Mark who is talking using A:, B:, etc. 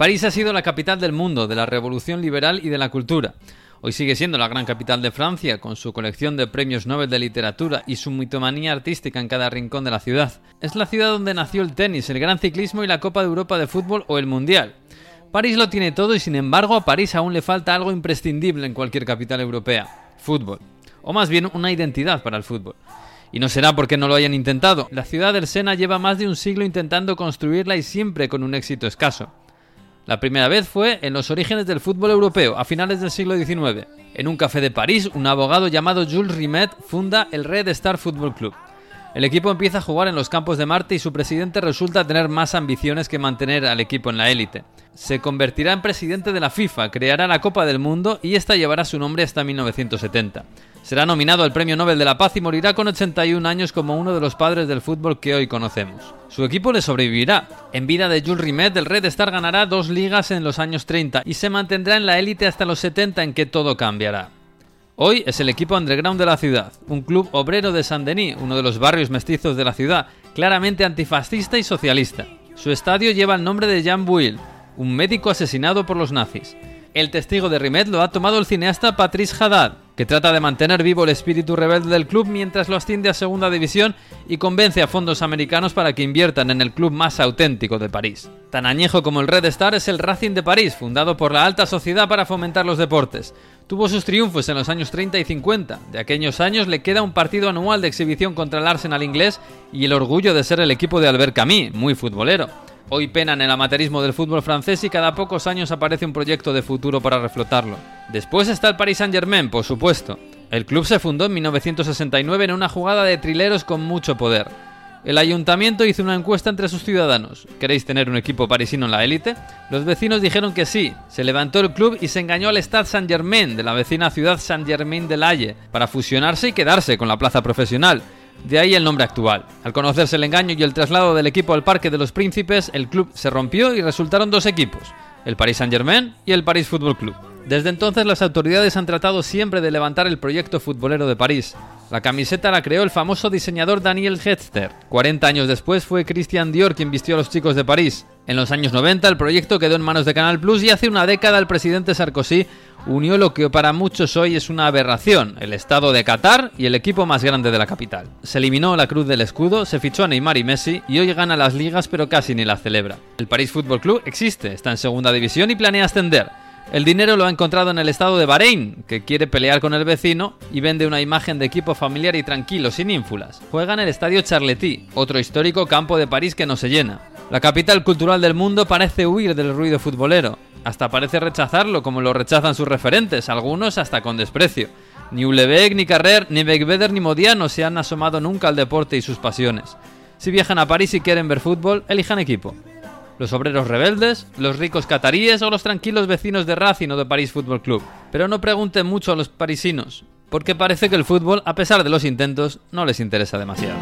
A: París ha sido la capital del mundo, de la revolución liberal y de la cultura. Hoy sigue siendo la gran capital de Francia, con su colección de premios Nobel de literatura y su mitomanía artística en cada rincón de la ciudad. Es la ciudad donde nació el tenis, el gran ciclismo y la Copa de Europa de fútbol o el Mundial. París lo tiene todo y sin embargo a París aún le falta algo imprescindible en cualquier capital europea. Fútbol. O más bien una identidad para el fútbol. Y no será porque no lo hayan intentado. La ciudad del Sena lleva más de un siglo intentando construirla y siempre con un éxito escaso. La primera vez fue en los orígenes del fútbol europeo, a finales del siglo XIX. En un café de París, un abogado llamado Jules Rimet funda el Red Star Football Club. El equipo empieza a jugar en los campos de Marte y su presidente resulta tener más ambiciones que mantener al equipo en la élite. Se convertirá en presidente de la FIFA, creará la Copa del Mundo y esta llevará su nombre hasta 1970. Será nominado al Premio Nobel de la Paz y morirá con 81 años como uno de los padres del fútbol que hoy conocemos. Su equipo le sobrevivirá. En vida de Jules Rimet, el Red Star ganará dos ligas en los años 30 y se mantendrá en la élite hasta los 70 en que todo cambiará. Hoy es el equipo underground de la ciudad, un club obrero de Saint-Denis, uno de los barrios mestizos de la ciudad, claramente antifascista y socialista. Su estadio lleva el nombre de Jean Bouil, un médico asesinado por los nazis. El testigo de Rimet lo ha tomado el cineasta Patrice Haddad, que trata de mantener vivo el espíritu rebelde del club mientras lo asciende a segunda división y convence a fondos americanos para que inviertan en el club más auténtico de París. Tan añejo como el Red Star es el Racing de París, fundado por la alta sociedad para fomentar los deportes. Tuvo sus triunfos en los años 30 y 50. De aquellos años le queda un partido anual de exhibición contra el Arsenal inglés y el orgullo de ser el equipo de Albert Camus, muy futbolero. Hoy penan el amateurismo del fútbol francés y cada pocos años aparece un proyecto de futuro para reflotarlo. Después está el Paris Saint-Germain, por supuesto. El club se fundó en 1969 en una jugada de trileros con mucho poder. El ayuntamiento hizo una encuesta entre sus ciudadanos. ¿Queréis tener un equipo parisino en la élite? Los vecinos dijeron que sí. Se levantó el club y se engañó al Stade Saint-Germain de la vecina ciudad Saint-Germain de Laye para fusionarse y quedarse con la plaza profesional. De ahí el nombre actual. Al conocerse el engaño y el traslado del equipo al Parque de los Príncipes, el club se rompió y resultaron dos equipos, el Paris Saint-Germain y el Paris Football Club. Desde entonces las autoridades han tratado siempre de levantar el proyecto futbolero de París. La camiseta la creó el famoso diseñador Daniel Hetster. 40 años después fue Christian Dior quien vistió a los chicos de París. En los años 90 el proyecto quedó en manos de Canal Plus y hace una década el presidente Sarkozy unió lo que para muchos hoy es una aberración, el estado de Qatar y el equipo más grande de la capital. Se eliminó la cruz del escudo, se fichó a Neymar y Messi y hoy gana las ligas pero casi ni la celebra. El París Football Club existe, está en segunda división y planea ascender. El dinero lo ha encontrado en el estado de Bahrein, que quiere pelear con el vecino y vende una imagen de equipo familiar y tranquilo, sin ínfulas. Juega en el estadio Charlety, otro histórico campo de París que no se llena. La capital cultural del mundo parece huir del ruido futbolero. Hasta parece rechazarlo, como lo rechazan sus referentes, algunos hasta con desprecio. Ni Ulebeck, ni Carrer, ni Beckbeder, ni Modiano se han asomado nunca al deporte y sus pasiones. Si viajan a París y quieren ver fútbol, elijan equipo los obreros rebeldes, los ricos cataríes o los tranquilos vecinos de Racing o de París Fútbol Club. Pero no pregunten mucho a los parisinos, porque parece que el fútbol, a pesar de los intentos, no les interesa demasiado.